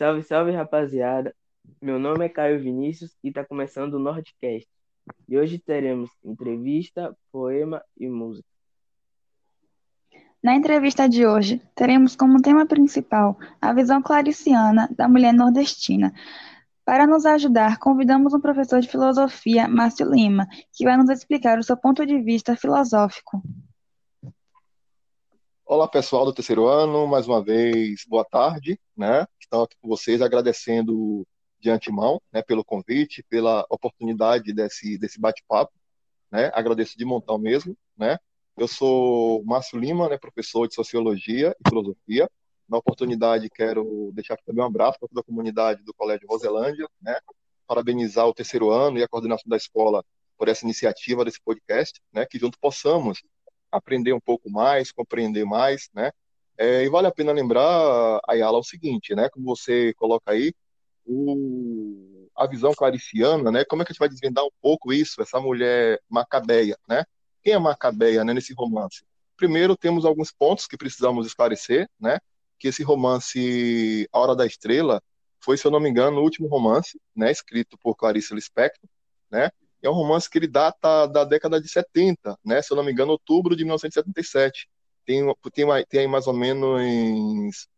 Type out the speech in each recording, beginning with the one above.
Salve, salve, rapaziada. Meu nome é Caio Vinícius e está começando o Nordcast. E hoje teremos entrevista, poema e música. Na entrevista de hoje, teremos como tema principal a visão clariciana da mulher nordestina. Para nos ajudar, convidamos um professor de filosofia, Márcio Lima, que vai nos explicar o seu ponto de vista filosófico. Olá, pessoal do terceiro ano, mais uma vez, boa tarde, né? Estamos aqui com vocês agradecendo de antemão, né, pelo convite, pela oportunidade desse, desse bate-papo, né? Agradeço de montão mesmo, né? Eu sou Márcio Lima, né, professor de Sociologia e Filosofia. Na oportunidade, quero deixar aqui também um abraço para toda a comunidade do Colégio Roselândia, né? Parabenizar o terceiro ano e a coordenação da escola por essa iniciativa desse podcast, né? Que junto possamos aprender um pouco mais, compreender mais, né? É, e vale a pena lembrar, Ayala, o seguinte, né? Como você coloca aí, o, a visão clariciana, né? Como é que a gente vai desvendar um pouco isso, essa mulher macabeia, né? Quem é Macabeia, né, nesse romance? Primeiro, temos alguns pontos que precisamos esclarecer, né? Que esse romance A Hora da Estrela foi, se eu não me engano, o último romance, né, escrito por Clarice Lispector, né? É um romance que ele data da década de 70, né? Se eu não me engano, outubro de 1977. Tem, tem, tem mais ou menos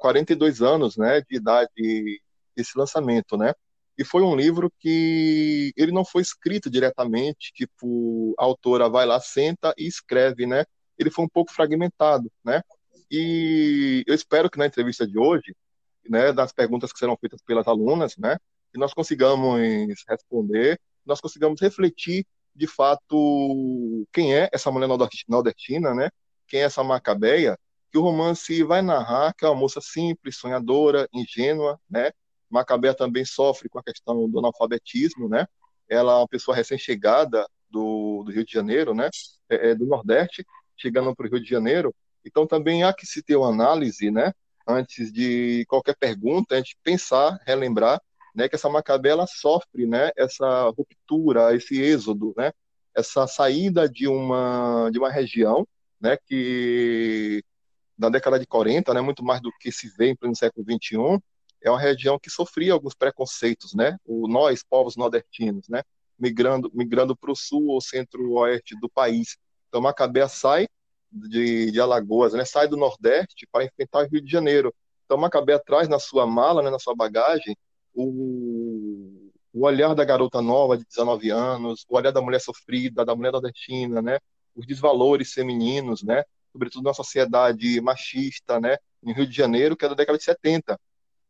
42 anos, né, de idade esse lançamento, né? E foi um livro que ele não foi escrito diretamente, tipo, a autora vai lá, senta e escreve, né? Ele foi um pouco fragmentado, né? E eu espero que na entrevista de hoje, né, das perguntas que serão feitas pelas alunas, né, que nós consigamos responder nós consigamos refletir de fato quem é essa mulher nordestina, né? Quem é essa Macabeia? Que o romance vai narrar que é uma moça simples, sonhadora, ingênua, né? Macabeia também sofre com a questão do analfabetismo, né? Ela é uma pessoa recém-chegada do, do, Rio de Janeiro, né? É, é do Nordeste, chegando para o Rio de Janeiro. Então também há que se ter uma análise, né? Antes de qualquer pergunta, a gente pensar, relembrar né, que essa Macabé sofre, né, essa ruptura, esse êxodo, né, essa saída de uma de uma região, né, que na década de 40, né, muito mais do que se vê em pleno século 21, é uma região que sofria alguns preconceitos, né, o nós povos nordestinos, né, migrando migrando para o sul ou centro-oeste do país. Então Macabé sai de, de Alagoas, né, sai do Nordeste para enfrentar o Rio de Janeiro. Então Macabé traz na sua mala, né, na sua bagagem, o, o olhar da garota nova de 19 anos, o olhar da mulher sofrida, da mulher nordestina, né? Os desvalores femininos, né? Sobretudo na sociedade machista, né? Em Rio de Janeiro, que é da década de 70.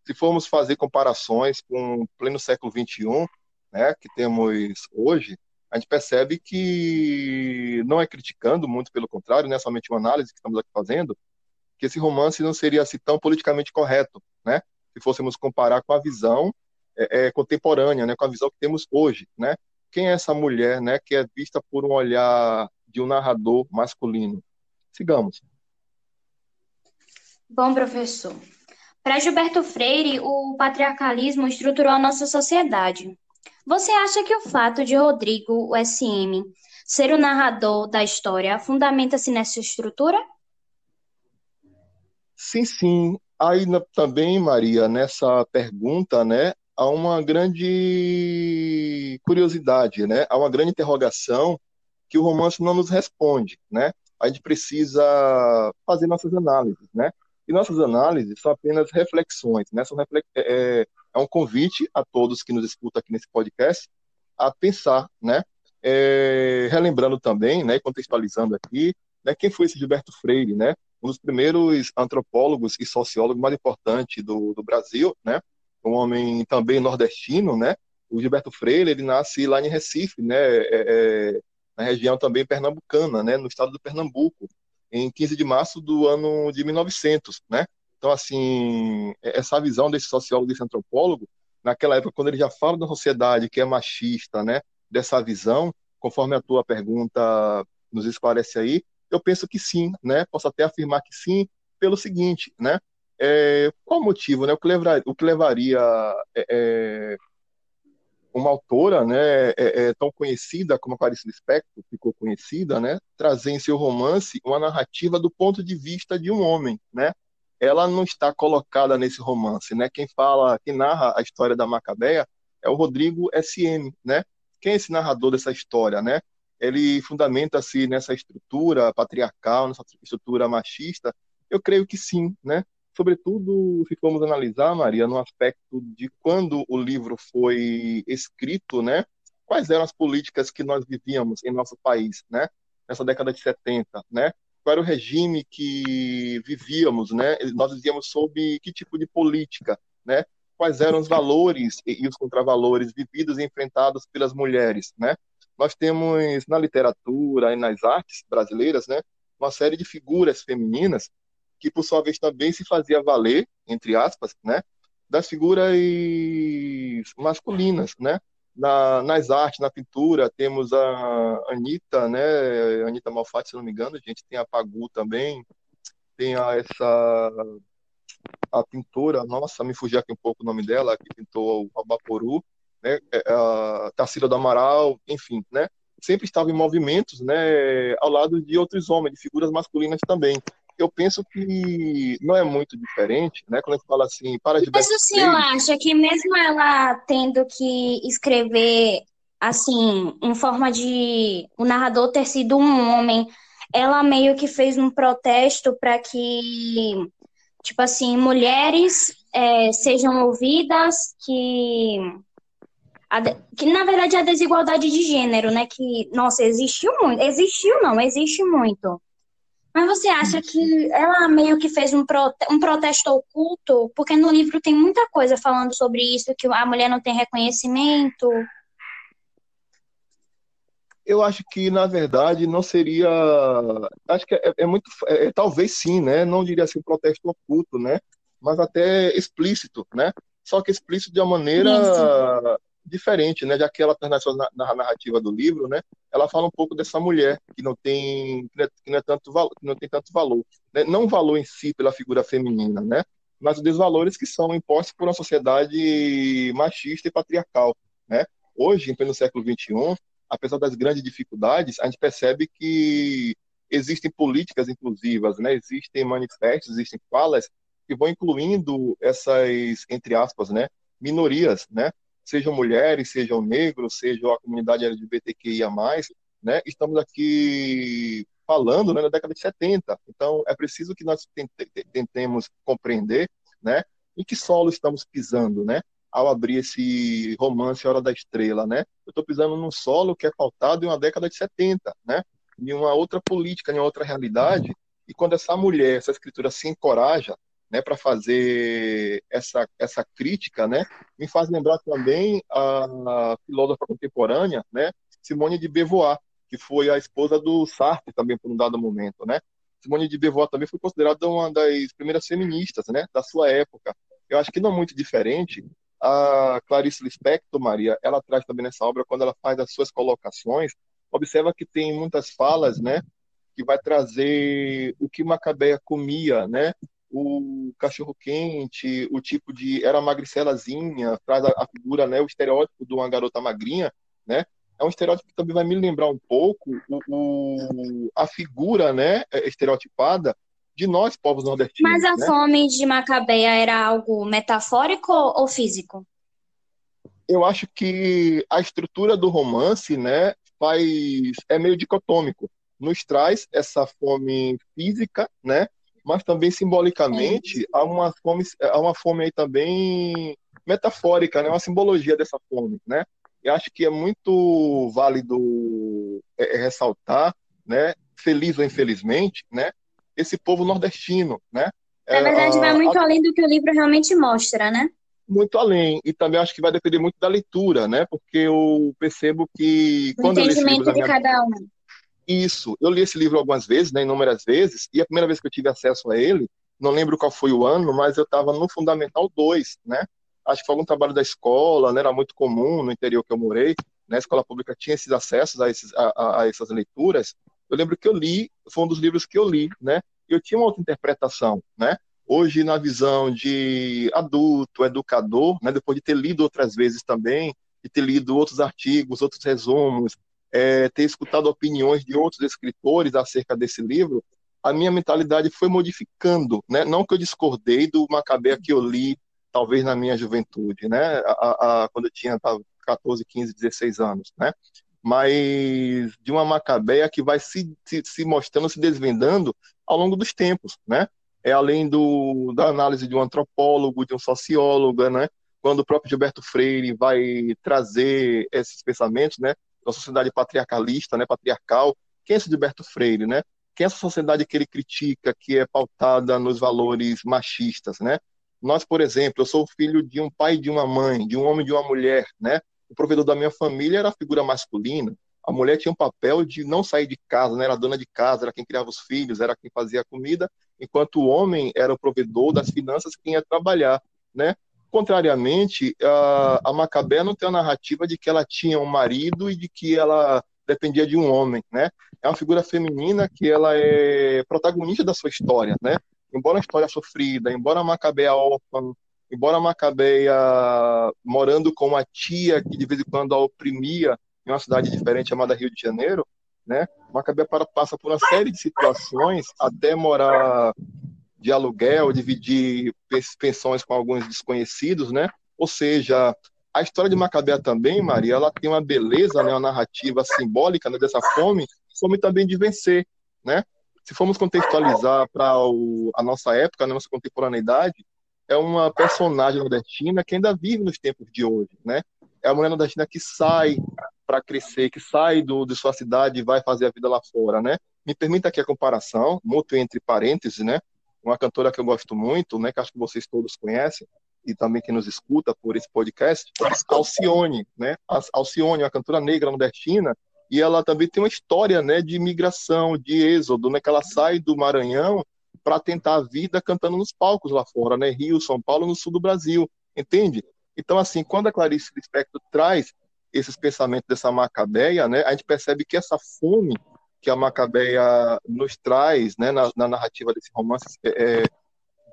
Se formos fazer comparações com o pleno século 21, né? Que temos hoje, a gente percebe que não é criticando, muito pelo contrário, não é somente uma análise que estamos aqui fazendo, que esse romance não seria assim tão politicamente correto, né? Se fôssemos comparar com a visão é, é, contemporânea, né, com a visão que temos hoje, né? Quem é essa mulher, né, que é vista por um olhar de um narrador masculino? Sigamos. Bom, professor. Para Gilberto Freire, o patriarcalismo estruturou a nossa sociedade. Você acha que o fato de Rodrigo, o SM, ser o narrador da história fundamenta-se nessa estrutura? Sim, sim. Aí também, Maria, nessa pergunta, né, há uma grande curiosidade, né? Há uma grande interrogação que o romance não nos responde, né? A gente precisa fazer nossas análises, né? E nossas análises são apenas reflexões, né? São reflex... é, é, é um convite a todos que nos escutam aqui nesse podcast a pensar, né? É, relembrando também, né, contextualizando aqui, né, quem foi esse Gilberto Freire, né? um dos primeiros antropólogos e sociólogos mais importantes do, do Brasil, né? Um homem também nordestino, né? O Gilberto Freire, ele nasce lá em Recife, né? É, é, na região também pernambucana, né? No estado do Pernambuco, em 15 de março do ano de 1900, né? Então, assim, essa visão desse sociólogo, desse antropólogo, naquela época, quando ele já fala da sociedade que é machista, né? Dessa visão, conforme a tua pergunta nos esclarece aí, eu penso que sim, né? Posso até afirmar que sim, pelo seguinte, né? É, qual o motivo, né? O que levaria, o que levaria é, é, uma autora, né, é, é tão conhecida como a Clarice Lispector, ficou conhecida, né, trazer em seu romance uma narrativa do ponto de vista de um homem, né? ela não está colocada nesse romance, né? Quem fala, quem narra a história da Macabeia é o Rodrigo SM, né? Quem é esse narrador dessa história, né? Ele fundamenta-se nessa estrutura patriarcal, nessa estrutura machista? Eu creio que sim, né? Sobretudo, se formos analisar, Maria, no aspecto de quando o livro foi escrito, né? Quais eram as políticas que nós vivíamos em nosso país, né? Nessa década de 70, né? qual era o regime que vivíamos, né? Nós vivíamos sob que tipo de política, né? Quais eram os valores e os contravalores vividos e enfrentados pelas mulheres, né? Nós temos na literatura e nas artes brasileiras, né, uma série de figuras femininas que por sua vez também se fazia valer, entre aspas, né, das figuras masculinas, né? Na, nas artes, na pintura, temos a Anitta, né? Anitta Malfatti, se não me engano, a gente tem a Pagu também, tem a, essa a pintora, nossa, me fugiu aqui um pouco o nome dela, que pintou o Abaporu, né? É, a Tarsila do Amaral, enfim, né? Sempre estava em movimentos, né? Ao lado de outros homens, de figuras masculinas também eu penso que não é muito diferente, né? Quando a gente fala assim, para de Mas o senhor acha que mesmo ela tendo que escrever assim, em forma de o narrador ter sido um homem, ela meio que fez um protesto para que, tipo assim, mulheres é, sejam ouvidas, que que na verdade é a desigualdade de gênero, né? Que, nossa, existiu muito. Existiu, não, existe muito. Mas você acha que ela meio que fez um, prote um protesto oculto? Porque no livro tem muita coisa falando sobre isso, que a mulher não tem reconhecimento. Eu acho que, na verdade, não seria. Acho que é, é muito. É, talvez sim, né? Não diria assim protesto oculto, né? Mas até explícito, né? Só que explícito de uma maneira diferente, né? Já que ela está na, na narrativa do livro, né? Ela fala um pouco dessa mulher que não tem que não é, que não é tanto que não tem tanto valor, né? não o valor em si pela figura feminina, né? Mas os desvalores que são impostos por uma sociedade machista e patriarcal, né? Hoje, em pleno século 21, apesar das grandes dificuldades, a gente percebe que existem políticas inclusivas, né? Existem manifestos, existem falas que vão incluindo essas, entre aspas, né? Minorias, né? Sejam mulheres, sejam negros, seja a comunidade LGBTQIA+, né, estamos aqui falando né, na década de 70. Então, é preciso que nós tentemos compreender né, em que solo estamos pisando, né, ao abrir esse romance Hora da Estrela. Né? Eu estou pisando num solo que é pautado em uma década de 70, né, em uma outra política, em uma outra realidade. E quando essa mulher, essa escritura se encoraja né, para fazer essa, essa crítica, né, me faz lembrar também a, filósofa contemporânea, né, Simone de Beauvoir, que foi a esposa do Sartre também por um dado momento, né. Simone de Beauvoir também foi considerada uma das primeiras feministas, né, da sua época. Eu acho que não muito diferente. A Clarice Lispector, Maria, ela traz também nessa obra quando ela faz as suas colocações, observa que tem muitas falas, né, que vai trazer o que Macabeia comia, né, o cachorro quente, o tipo de era magricelazinha, traz a, a, figura, né, o estereótipo de uma garota magrinha, né? É um estereótipo que também vai me lembrar um pouco o, o a figura, né, é, estereotipada de nós povos nordestinos. Mas a né? fome de Macabeia era algo metafórico ou físico? Eu acho que a estrutura do romance, né, faz é meio dicotômico. Nos traz essa fome física, né, mas também simbolicamente há uma fome, há uma fome aí também metafórica, né? Uma simbologia dessa fome, né? Eu acho que é muito válido é, é, ressaltar, né? Feliz ou infelizmente, né? Esse povo nordestino, né? Na verdade, é, vai muito a... além do que o livro realmente mostra, né? Muito além. E também acho que vai depender muito da leitura, né? Porque eu percebo que. O quando entendimento de minha... cada um. Isso. Eu li esse livro algumas vezes, né, inúmeras vezes, e a primeira vez que eu tive acesso a ele, não lembro qual foi o ano, mas eu estava no Fundamental 2, né? Acho que foi algum trabalho da escola, né? Era muito comum no interior que eu morei, né? Escola pública tinha esses acessos a, esses, a, a, essas leituras. Eu lembro que eu li, foi um dos livros que eu li, né? Eu tinha uma outra interpretação, né? Hoje, na visão de adulto, educador, né? Depois de ter lido outras vezes também, de ter lido outros artigos, outros resumos, é, ter escutado opiniões de outros escritores acerca desse livro, a minha mentalidade foi modificando, né? Não que eu discordei do Macabeia que eu li, talvez na minha juventude, né? A, a, quando eu tinha 14, 15, 16 anos, né? Mas de uma Macabeia que vai se, se, se mostrando, se desvendando ao longo dos tempos, né? É além do, da análise de um antropólogo, de um sociólogo, né? Quando o próprio Gilberto Freire vai trazer esses pensamentos, né? Da sociedade patriarcalista, né? Patriarcal. Quem é esse Gilberto Freire, né? que essa sociedade que ele critica, que é pautada nos valores machistas, né? Nós, por exemplo, eu sou filho de um pai e de uma mãe, de um homem e de uma mulher, né? O provedor da minha família era a figura masculina. A mulher tinha um papel de não sair de casa, né? Era dona de casa, era quem criava os filhos, era quem fazia a comida, enquanto o homem era o provedor das finanças, quem ia trabalhar, né? Contrariamente, a, a Macabé não tem a narrativa de que ela tinha um marido e de que ela dependia de um homem, né? É uma figura feminina que ela é protagonista da sua história, né? Embora a história sofrida, embora a Macabeia órfã, embora a Macabeia morando com uma tia que de vez em quando a oprimia em uma cidade diferente chamada Rio de Janeiro, né? Macabeia passa por uma série de situações até morar de aluguel, dividir pensões com alguns desconhecidos, né? Ou seja, a história de Macabea também, Maria, ela tem uma beleza, né, uma narrativa simbólica né, dessa fome, fome também de vencer, né? Se formos contextualizar para a nossa época, a nossa contemporaneidade, é uma personagem nordestina que ainda vive nos tempos de hoje, né? É a mulher nordestina que sai para crescer, que sai do, de sua cidade e vai fazer a vida lá fora, né? Me permita aqui a comparação, muito entre parênteses, né? Uma cantora que eu gosto muito, né? Que acho que vocês todos conhecem, e também quem nos escuta por esse podcast, Alcione, né? Alcione, uma cantora negra nordestina, e ela também tem uma história, né, de migração, de êxodo, né, que ela sai do Maranhão para tentar a vida cantando nos palcos lá fora, né, Rio, São Paulo, no sul do Brasil, entende? Então, assim, quando a Clarice Lispector traz esses pensamentos dessa Macabeia, né, a gente percebe que essa fome que a Macabeia nos traz, né, na, na narrativa desse romance, é, é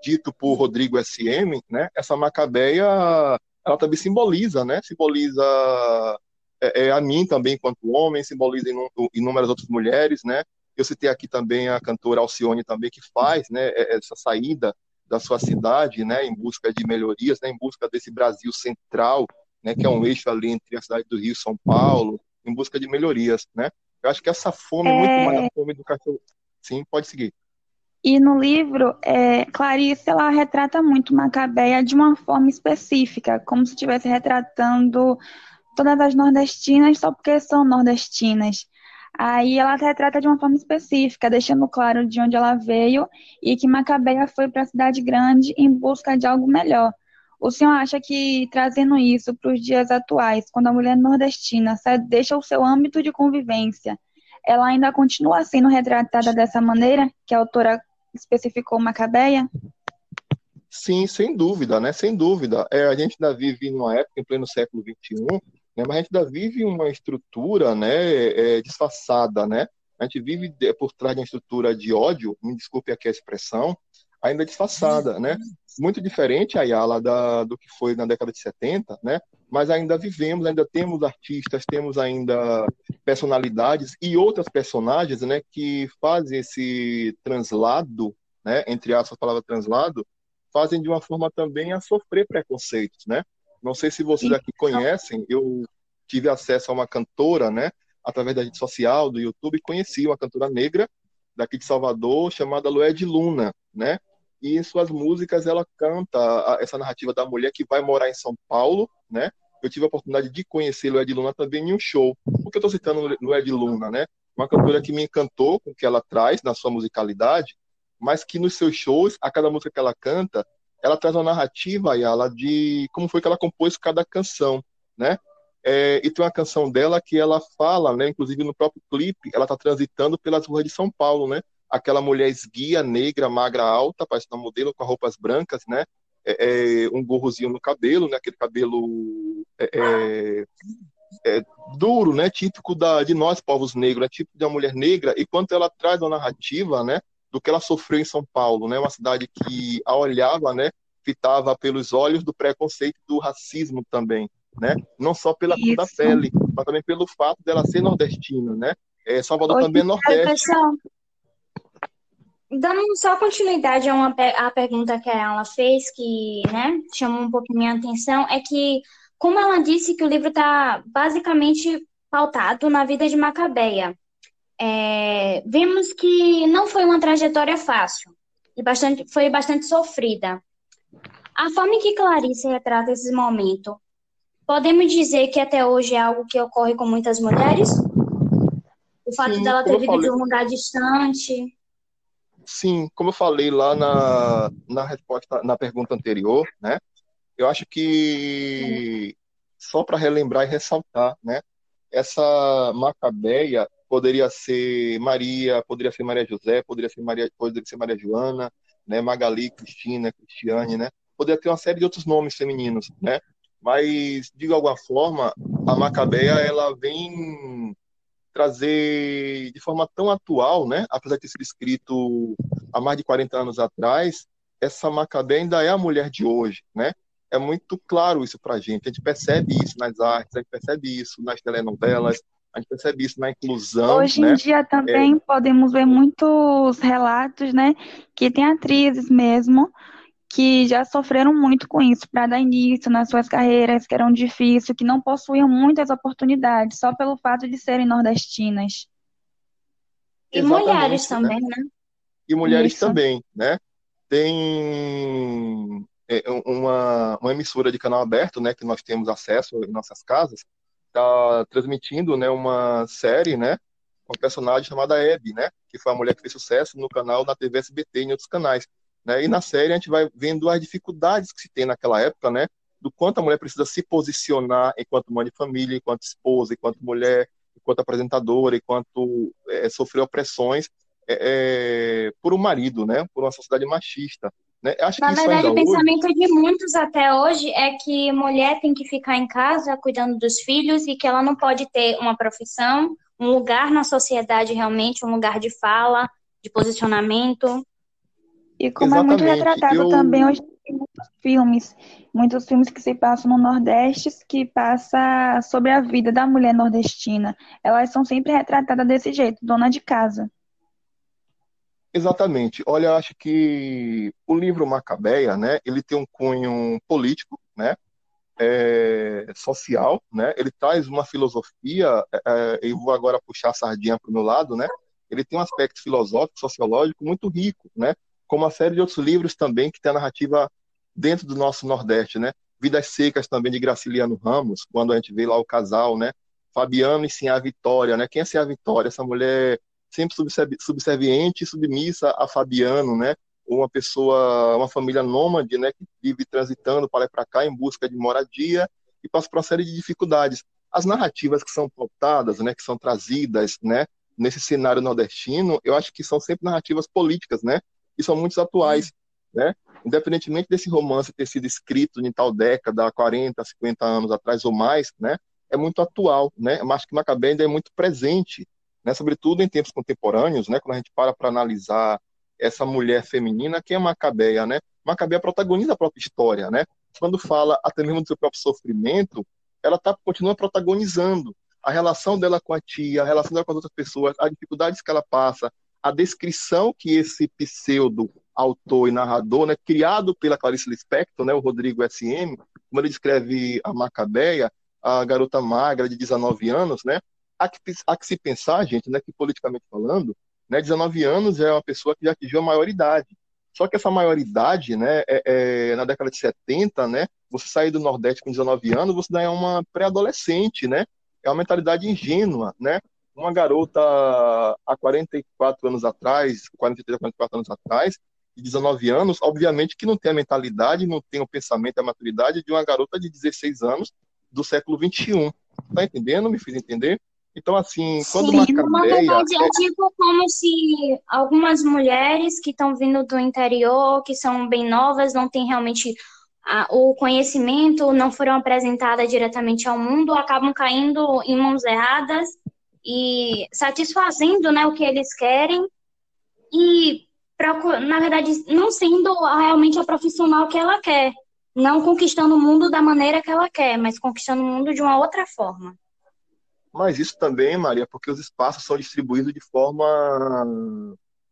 dito por Rodrigo SM, né, essa Macabeia, ela também simboliza, né, simboliza é, é, a mim também enquanto homem, simboliza inúmeras outras mulheres, né, eu citei aqui também a cantora Alcione também, que faz, né, é, essa saída da sua cidade, né, em busca de melhorias, né, em busca desse Brasil central, né, que é um eixo ali entre a cidade do Rio e São Paulo, em busca de melhorias, né. Eu acho que essa fome, é... muito mais a fome do cachorro. Sim, pode seguir. E no livro, é, Clarice ela retrata muito Macabeia de uma forma específica, como se estivesse retratando todas as nordestinas só porque são nordestinas. Aí ela retrata de uma forma específica, deixando claro de onde ela veio e que Macabeia foi para a cidade grande em busca de algo melhor. O senhor acha que trazendo isso para os dias atuais, quando a mulher nordestina deixa o seu âmbito de convivência, ela ainda continua sendo retratada dessa maneira que a autora especificou Macabeia? Sim, sem dúvida, né? Sem dúvida. É, a gente ainda vive numa época, em pleno século XXI, né? mas a gente ainda vive uma estrutura né, é, disfarçada, né? A gente vive por trás de uma estrutura de ódio, me desculpe aqui a expressão, ainda disfarçada, né? Muito diferente, Ayala, da, do que foi na década de 70, né? Mas ainda vivemos, ainda temos artistas, temos ainda personalidades e outras personagens, né, que fazem esse translado, né, entre aspas, a palavra translado, fazem de uma forma também a sofrer preconceitos, né? Não sei se vocês aqui conhecem, eu tive acesso a uma cantora, né, através da rede social, do YouTube, conheci uma cantora negra daqui de Salvador, chamada Lued Luna, né? E em suas músicas ela canta essa narrativa da mulher que vai morar em São Paulo, né? Eu tive a oportunidade de conhecer Lued Luna também em um show. Por que eu estou citando Lued Luna, né? Uma cantora que me encantou com o que ela traz na sua musicalidade, mas que nos seus shows, a cada música que ela canta, ela traz uma narrativa, ela de como foi que ela compôs cada canção, né? É, e tem uma canção dela que ela fala, né? Inclusive no próprio clipe, ela está transitando pelas ruas de São Paulo, né? Aquela mulher esguia, negra, magra, alta, parece uma modelo com roupas brancas, né? É, é, um gorrozinho no cabelo, né? Aquele cabelo é, é, é, duro, né? Típico da, de nós, povos negros, né? Típico de uma mulher negra. E quanto ela traz uma narrativa, né? Do que ela sofreu em São Paulo, né? Uma cidade que a olhava, né? Fitava pelos olhos do preconceito do racismo também, né? Não só pela Isso. cor da pele, mas também pelo fato dela ser nordestina, né? É, Salvador também é Nordeste. Dando só continuidade a, uma, a pergunta que ela fez, que né, chamou um pouco minha atenção, é que, como ela disse que o livro está basicamente pautado na vida de Macabeia, é, vimos que não foi uma trajetória fácil e bastante, foi bastante sofrida. A forma em que Clarice retrata esse momento, podemos dizer que até hoje é algo que ocorre com muitas mulheres? O fato Sim, dela ter vivido de um lugar distante. Sim, como eu falei lá na, na resposta, na pergunta anterior, né? Eu acho que só para relembrar e ressaltar, né? Essa Macabeia poderia ser Maria, poderia ser Maria José, poderia ser Maria, poderia ser Maria Joana, né? Magali, Cristina, Cristiane, né? Poderia ter uma série de outros nomes femininos, né? Mas de alguma forma a Macabeia ela vem trazer de forma tão atual, né? Apesar de ter sido escrito há mais de 40 anos atrás, essa Macabé ainda é a mulher de hoje, né? É muito claro isso para a gente. A gente percebe isso nas artes, a gente percebe isso nas telenovelas, a gente percebe isso na inclusão. Hoje né? em dia também é... podemos ver muitos relatos, né? Que tem atrizes mesmo que já sofreram muito com isso para dar início nas suas carreiras, que eram difíceis, que não possuíam muitas oportunidades, só pelo fato de serem nordestinas. E Exatamente, mulheres né? também, né? E mulheres isso. também, né? Tem é, uma, uma emissora de canal aberto, né, que nós temos acesso em nossas casas, está transmitindo, né, uma série, né, com um personagem chamada Abby, né, que foi a mulher que fez sucesso no canal da TV SBT e em outros canais. Né? E na série a gente vai vendo as dificuldades que se tem naquela época, né? Do quanto a mulher precisa se posicionar enquanto mãe de família, enquanto esposa, enquanto mulher, enquanto apresentadora, enquanto é, sofreu opressões é, é, por um marido, né? Por uma sociedade machista. Né? Na verdade, o pensamento hoje... de muitos até hoje é que mulher tem que ficar em casa cuidando dos filhos e que ela não pode ter uma profissão, um lugar na sociedade realmente, um lugar de fala, de posicionamento. E como Exatamente. é muito retratado eu... também hoje em muitos filmes, muitos filmes que se passam no Nordeste, que passa sobre a vida da mulher nordestina. Elas são sempre retratadas desse jeito, dona de casa. Exatamente. Olha, eu acho que o livro Macabeia, né, ele tem um cunho político, né, é, social, né, ele traz uma filosofia, é, é eu vou agora puxar a sardinha para o meu lado, né, ele tem um aspecto filosófico, sociológico muito rico, né, como uma série de outros livros também que tem a narrativa dentro do nosso Nordeste, né? Vidas Secas também de Graciliano Ramos, quando a gente vê lá o casal, né? Fabiano e sim a Vitória, né? Quem é sim a Vitória? Essa mulher sempre subserviente e submissa a Fabiano, né? Uma pessoa, uma família nômade, né? Que vive transitando para lá e para cá em busca de moradia e passa por uma série de dificuldades. As narrativas que são pautadas, né? Que são trazidas, né? Nesse cenário nordestino, eu acho que são sempre narrativas políticas, né? E são muitos atuais, né? Independentemente desse romance ter sido escrito em tal década, 40, 50 anos atrás ou mais, né? É muito atual, né? Mas que Macabé ainda é muito presente, né? Sobretudo em tempos contemporâneos, né? Quando a gente para para analisar essa mulher feminina, que é Macabeia, né? Macabeia protagoniza a própria história, né? Quando fala até mesmo do seu próprio sofrimento, ela tá, continua protagonizando a relação dela com a tia, a relação dela com as outras pessoas, as dificuldades que ela passa, a descrição que esse pseudo autor e narrador, né, criado pela Clarice Lispector, né, o Rodrigo SM, como ele descreve a Macabeia, a garota magra de 19 anos, né, há que, há que se pensar, gente, né, que politicamente falando, né, 19 anos é uma pessoa que já atingiu a maioridade. Só que essa maioridade, né, é, é, na década de 70, né, você sair do Nordeste com 19 anos, você é uma pré-adolescente, né, é uma mentalidade ingênua, né, uma garota há 44 anos atrás, 43 44 anos atrás, de 19 anos, obviamente que não tem a mentalidade, não tem o pensamento, a maturidade de uma garota de 16 anos do século 21. Tá entendendo? Me fiz entender? Então, assim, quando Sim, uma na verdade, é tipo como se algumas mulheres que estão vindo do interior, que são bem novas, não têm realmente a, o conhecimento, não foram apresentadas diretamente ao mundo, acabam caindo em mãos erradas e satisfazendo né, o que eles querem e, na verdade, não sendo realmente a profissional que ela quer. Não conquistando o mundo da maneira que ela quer, mas conquistando o mundo de uma outra forma. Mas isso também, Maria, porque os espaços são distribuídos de forma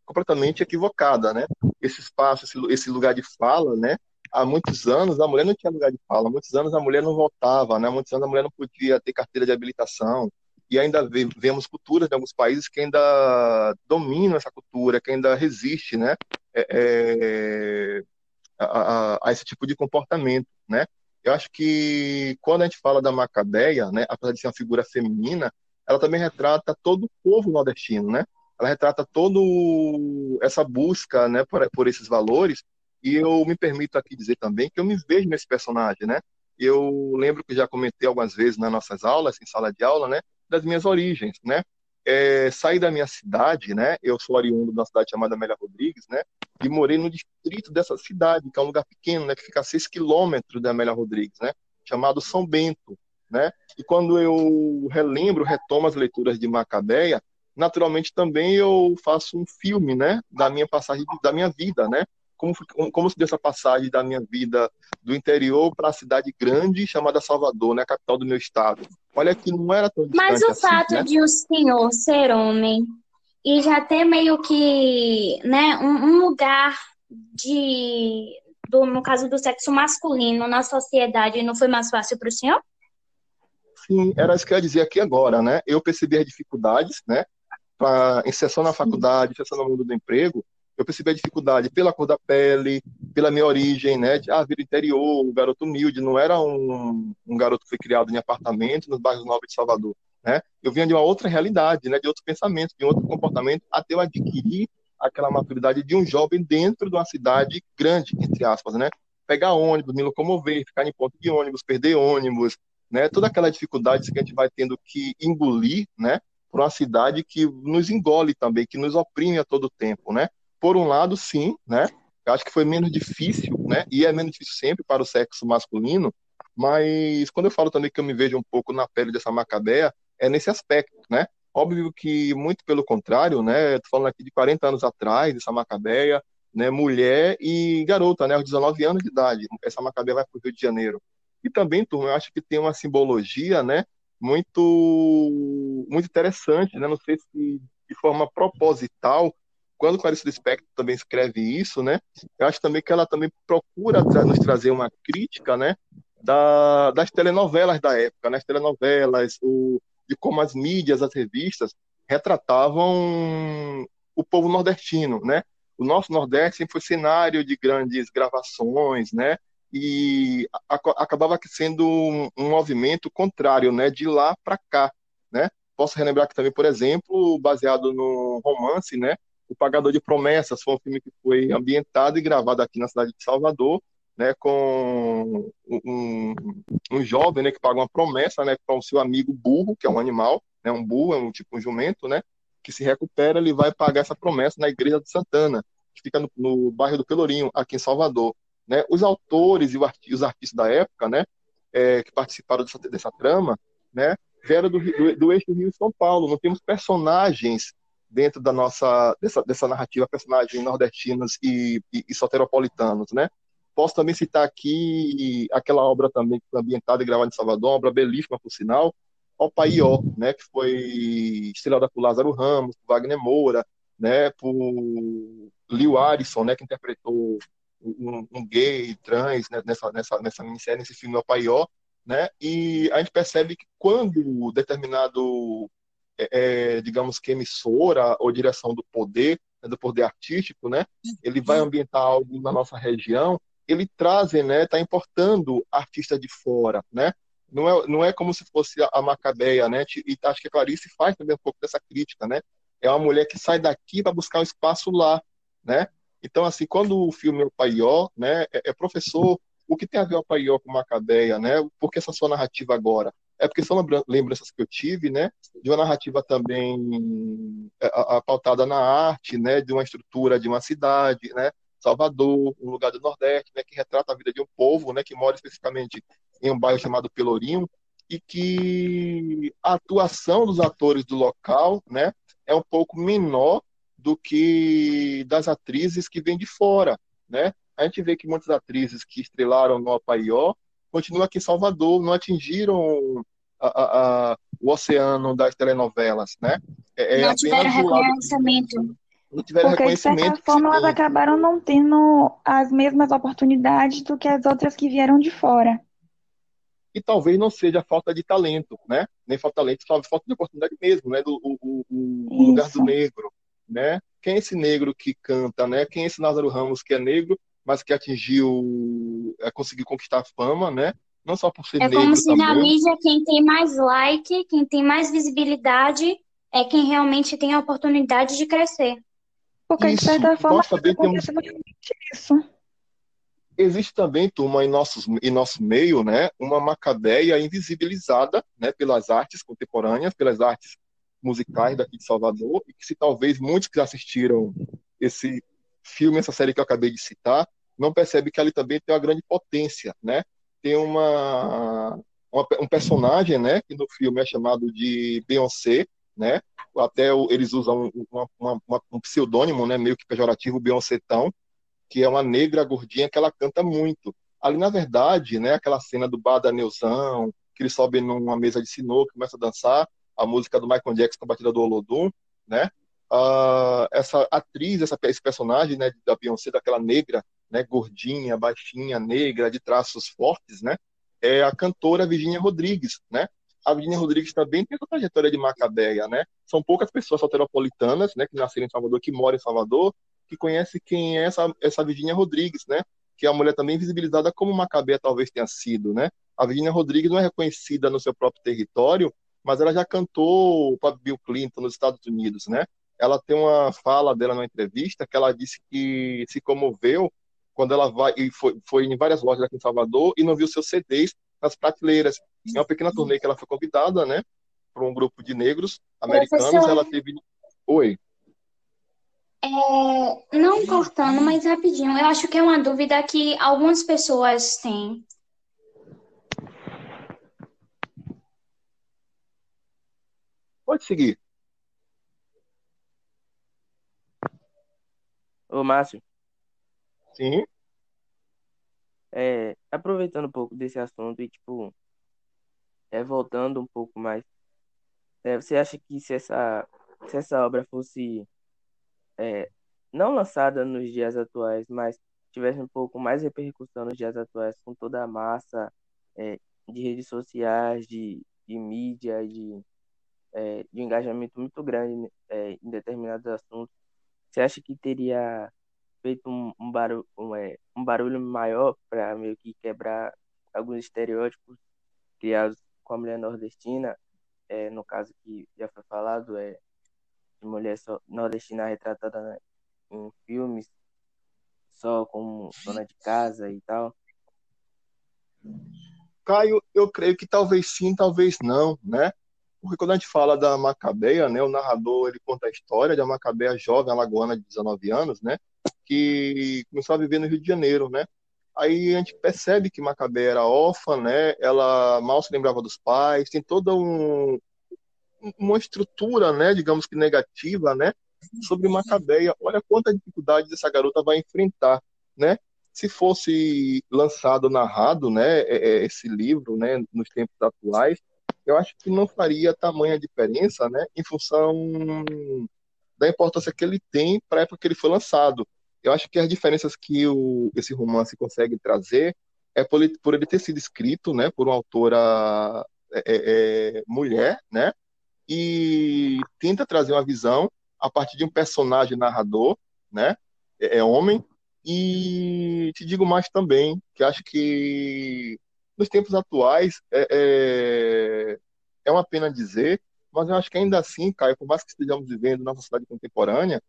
completamente equivocada, né? Esse espaço, esse, lugar de fala, né? Há muitos anos a mulher não tinha lugar de fala, há muitos anos a mulher não votava, né? Há muitos anos a mulher não podia ter carteira de habilitação. E ainda vemos culturas em alguns países que ainda dominam essa cultura, que ainda resiste, né? É, é, a, a, a, esse tipo de comportamento, né? Eu acho que quando a gente fala da Macabeia, né, apesar de ser uma figura feminina, ela também retrata todo o povo nordestino, né? Ela retrata todo essa busca, né, por, por esses valores. E eu me permito aqui dizer também que eu me vejo nesse personagem, né? Eu lembro que já comentei algumas vezes nas nossas aulas, em sala de aula, né, das minhas origens, né? É, saí da minha cidade, né? Eu sou oriundo uma cidade chamada Amélia Rodrigues, né? E morei no distrito dessa cidade, que é um lugar pequeno, né? Que fica a 6 quilômetros da Amélia Rodrigues, né? Chamado São Bento, né? E quando eu relembro, retomo as leituras de Macabeia, naturalmente também eu faço um filme, né? Da minha passagem, da minha vida, né? Como, como se dessa passagem da minha vida do interior para a cidade grande chamada Salvador, né? A capital do meu estado. Olha que não era tão Mas o assim, fato né? de o senhor ser homem e já ter meio que, né, um, um lugar de, do, no caso do sexo masculino na sociedade, não foi mais fácil para o senhor? Sim, era isso que eu ia dizer aqui agora, né? Eu percebi as dificuldades, né? Pra inserção na faculdade, inserção no mundo do emprego, eu percebi a dificuldade pela cor da pele, pela minha origem, né? De, ah, interior, um garoto humilde, não era um, um garoto que foi criado em apartamento nos bairros nobres de Salvador, né? Eu vinha de uma outra realidade, né? De outro pensamento, de outro comportamento, até eu adquirir aquela maturidade de um jovem dentro de uma cidade grande, entre aspas, né? Pegar ônibus, me locomover, ficar em ponto de ônibus, perder ônibus, né? Toda aquela dificuldade que a gente vai tendo que engolir, né? Para uma cidade que nos engole também, que nos oprime a todo tempo, né? Por um lado, sim, né? Eu acho que foi menos difícil, né? E é menos difícil sempre para o sexo masculino, mas quando eu falo também que eu me vejo um pouco na pele dessa macabeia, é nesse aspecto, né? Óbvio que muito pelo contrário, né? Tô falando aqui de 40 anos atrás, dessa macabeia, né? Mulher e garota, né? Aos 19 anos de idade, essa macabeia vai para o Rio de Janeiro. E também, turma, eu acho que tem uma simbologia, né? Muito, muito interessante, né? Não sei se de forma proposital quando Clarice Lispector também escreve isso, né? Eu acho também que ela também procura nos trazer uma crítica, né? Da, das telenovelas da época, né? As telenovelas, o, de como as mídias, as revistas retratavam o povo nordestino, né? O nosso Nordeste sempre foi cenário de grandes gravações, né? E a, acabava sendo um, um, movimento contrário, né? De lá para cá, né? Posso relembrar que também, por exemplo, baseado no romance, né? O Pagador de Promessas foi um filme que foi ambientado e gravado aqui na cidade de Salvador, né, com um, um jovem, né, que paga uma promessa, né, para o seu amigo burro, que é um animal, né, um burro, é um tipo um jumento, né, que se recupera, ele vai pagar essa promessa na Igreja de Santana, que fica no, no bairro do Pelourinho, aqui em Salvador. Né? Os autores e os artistas da época, né, é, que participaram dessa, dessa trama, né, vieram do, do, do eixo Rio São Paulo. Não temos personagens dentro da nossa dessa, dessa narrativa personagens nordestinos e, e, e soteropolitanos, né? Posso também citar aqui aquela obra também ambientada e gravada em Salvador, uma obra belíssima, por sinal, O Paió, né, que foi estrelada por Lázaro Ramos, Wagner Moura, né, por Liu Arisson, né, que interpretou um, um gay trans né, nessa, nessa, nessa minissérie, nesse filme O Paió, né, e a gente percebe que quando determinado é, é, digamos que emissora ou direção do poder, né, do poder artístico, né? Ele vai ambientar algo na nossa região, ele traz, né? Está importando artista de fora, né? Não é, não é como se fosse a Macabeia, né? E acho que a Clarice faz também um pouco dessa crítica, né? É uma mulher que sai daqui para buscar um espaço lá, né? Então, assim, quando o filme é o Paió, né? É, é professor, o que tem a ver o Paió com Macabeia, né? Por que essa sua narrativa agora? É porque são lembranças que eu tive, né, de uma narrativa também é, pautada na arte, né, de uma estrutura de uma cidade, né, Salvador, um lugar do Nordeste, né, que retrata a vida de um povo, né, que mora especificamente em um bairro chamado Pelourinho, e que a atuação dos atores do local, né, é um pouco menor do que das atrizes que vêm de fora, né? A gente vê que muitas atrizes que estrelaram no Apaió continuam aqui em Salvador, não atingiram a, a, o oceano das telenovelas, né? É, é não tiveram reconhecimento. não tiveram Porque, de reconhecimento. certa que forma, elas acabaram não tendo as mesmas oportunidades do que as outras que vieram de fora. E talvez não seja falta de talento, né? Nem falta de talento, só falta de oportunidade mesmo, né? Do, o, o, o lugar do negro, né? Quem é esse negro que canta, né? Quem é esse Lázaro Ramos que é negro, mas que atingiu, é, conseguiu conquistar a fama, né? Não só por ser É negro como se na também. mídia quem tem mais like, quem tem mais visibilidade, é quem realmente tem a oportunidade de crescer. Porque, de Isso, certa forma, está acontecendo realmente isso. Existe também, turma, em, nossos, em nosso meio, né, uma macabeia invisibilizada né, pelas artes contemporâneas, pelas artes musicais daqui de Salvador, e que se talvez muitos que assistiram esse filme, essa série que eu acabei de citar, não percebe que ali também tem uma grande potência, né? Tem uma, uma um personagem, né, que no filme é chamado de Beyoncé, né? Até eles usam uma- uma- um pseudônimo, né, meio que pejorativo, Beyoncé Tão, que é uma negra gordinha que ela canta muito. Ali, na verdade, né, aquela cena do bar da Neuzão, que eles sobem numa mesa de sinuca, começa a dançar a música do Michael Jackson com a batida do Olodum, né? Ah, essa atriz, essa, esse personagem, né, da Beyoncé, daquela negra, né, gordinha, baixinha, negra, de traços fortes, né? É a cantora Virginia Rodrigues, né? A Virginia Rodrigues também tem essa trajetória de Macabeia, né? São poucas pessoas soteropolitanas, né, que nasceram em Salvador, que moram em Salvador, que conhece quem é essa, essa Virginia Rodrigues, né? Que é a mulher também visibilizada como Macabea talvez tenha sido, né? A Virginia Rodrigues não é reconhecida no seu próprio território, mas ela já cantou para Bill Clinton nos Estados Unidos, né? Ela tem uma fala dela numa entrevista que ela disse que se comoveu quando ela vai e foi, foi em várias lojas aqui em Salvador e não viu seus CDs nas prateleiras. Em uma pequena turnê que ela foi convidada, né? Para um grupo de negros americanos, Professor. ela teve. Oi. É, não cortando, mas rapidinho. Eu acho que é uma dúvida que algumas pessoas têm. Pode seguir. Ô, Márcio, Sim. é, aproveitando um pouco desse assunto e, tipo, é, voltando um pouco mais, é, você acha que se essa, se essa obra fosse é, não lançada nos dias atuais, mas tivesse um pouco mais repercussão nos dias atuais, com toda a massa é, de redes sociais, de, de mídia, de, é, de engajamento muito grande é, em determinados assuntos, você acha que teria feito um, um, barulho, um, é, um barulho maior para meio que quebrar alguns estereótipos criados com a mulher nordestina, é, no caso que já foi falado, é de mulher só, nordestina retratada né, em filmes só como dona de casa e tal? Caio, eu creio que talvez sim, talvez não, né? Porque quando a gente fala da Macabeia, né, o narrador ele conta a história de uma Macabeia jovem alagoana de 19 anos, né, que começou a viver no Rio de Janeiro, né? Aí a gente percebe que Macabeia era órfã, né? Ela mal se lembrava dos pais, tem toda um, uma estrutura, né, digamos que negativa, né, sobre Macabeia. Olha quanta dificuldade essa garota vai enfrentar, né? Se fosse lançado, narrado, né, esse livro, né, nos tempos atuais, eu acho que não faria tamanha diferença, né, em função da importância que ele tem para a época que ele foi lançado. Eu acho que as diferenças que o, esse romance consegue trazer é por ele, por ele ter sido escrito, né, por uma autora é, é, mulher, né, e tenta trazer uma visão a partir de um personagem narrador, né, é, é homem, e te digo mais também, que acho que nos tempos atuais é, é, é uma pena dizer, mas eu acho que ainda assim, Caio, por mais que estejamos vivendo na sociedade contemporânea,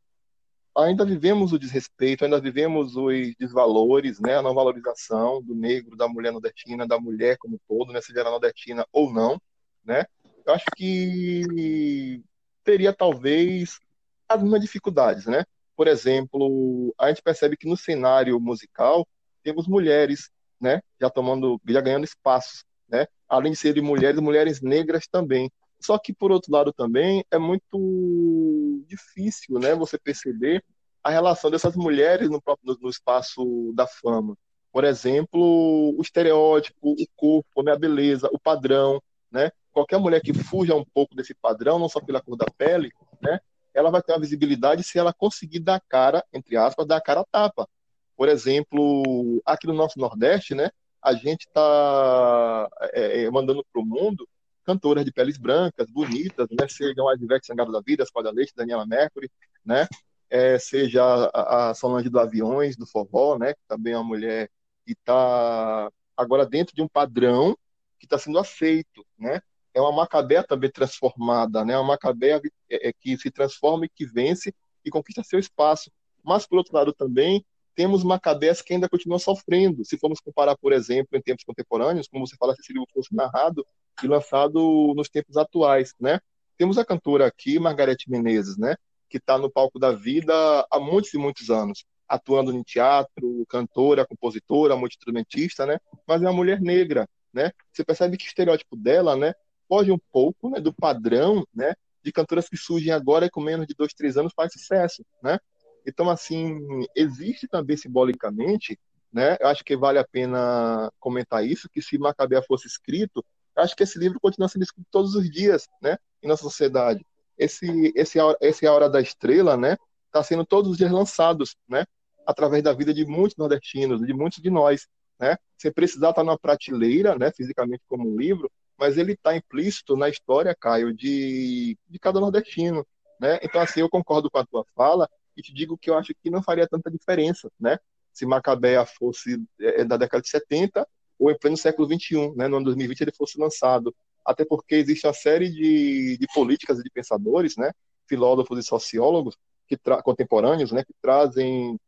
ainda vivemos o desrespeito, ainda vivemos os desvalores, né, a não valorização do negro, da mulher nordestina, da mulher como todo, né, seja ela nordestina ou não, né? Eu acho que teria talvez algumas dificuldades, né? Por exemplo, a gente percebe que no cenário musical temos mulheres, né, já tomando, já ganhando espaços, né? Além de serem mulheres, mulheres negras também. Só que, por outro lado, também é muito difícil né, você perceber a relação dessas mulheres no, próprio, no espaço da fama. Por exemplo, o estereótipo, o corpo, né, a beleza, o padrão. Né? Qualquer mulher que fuja um pouco desse padrão, não só pela cor da pele, né, ela vai ter uma visibilidade se ela conseguir dar cara, entre aspas, dar cara a tapa. Por exemplo, aqui no nosso Nordeste, né, a gente está é, é, mandando para o mundo cantoras de peles brancas, bonitas, né, sejam as Ivete Sangalo da Vida, Espada Leite, Daniela Mercury, né, é, seja a, a Solange do Aviões, do Forró, né, que também é uma mulher que está agora dentro de um padrão que está sendo aceito, né, é uma Macabea também transformada, né, uma Macabea é, é, que se transforma e que vence e conquista seu espaço. Mas, por outro lado, também temos Macabés que ainda continuam sofrendo. Se formos comparar, por exemplo, em tempos contemporâneos, como você fala, livro fosse narrado e lançado nos tempos atuais, né? Temos a cantora aqui, Margarete Menezes, né? Que está no palco da vida há muitos e muitos anos, atuando em teatro, cantora, compositora, multi-instrumentista, né? Mas é uma mulher negra, né? Você percebe que o estereótipo dela, né? Foge um pouco né, do padrão, né? De cantoras que surgem agora e com menos de dois, três anos faz sucesso, né? Então, assim, existe também simbolicamente, né? Eu acho que vale a pena comentar isso, que se Macabea fosse escrito, acho que esse livro continua sendo escrito todos os dias, né? Em nossa sociedade. Esse, esse, esse A Hora da Estrela, né? Está sendo todos os dias lançados, né? Através da vida de muitos nordestinos, de muitos de nós, né? Sem precisar estar numa prateleira, né? Fisicamente como um livro, mas ele está implícito na história, Caio, de, de cada nordestino, né? Então, assim, eu concordo com a tua fala e te digo que eu acho que não faria tanta diferença, né? Se Macabea fosse é da década de 70 ou em pleno século 21, né? No ano 2020 ele fosse lançado. Até porque existe uma série de, de políticas e de pensadores, né? Filósofos e sociólogos que contemporâneos, né? Que trazem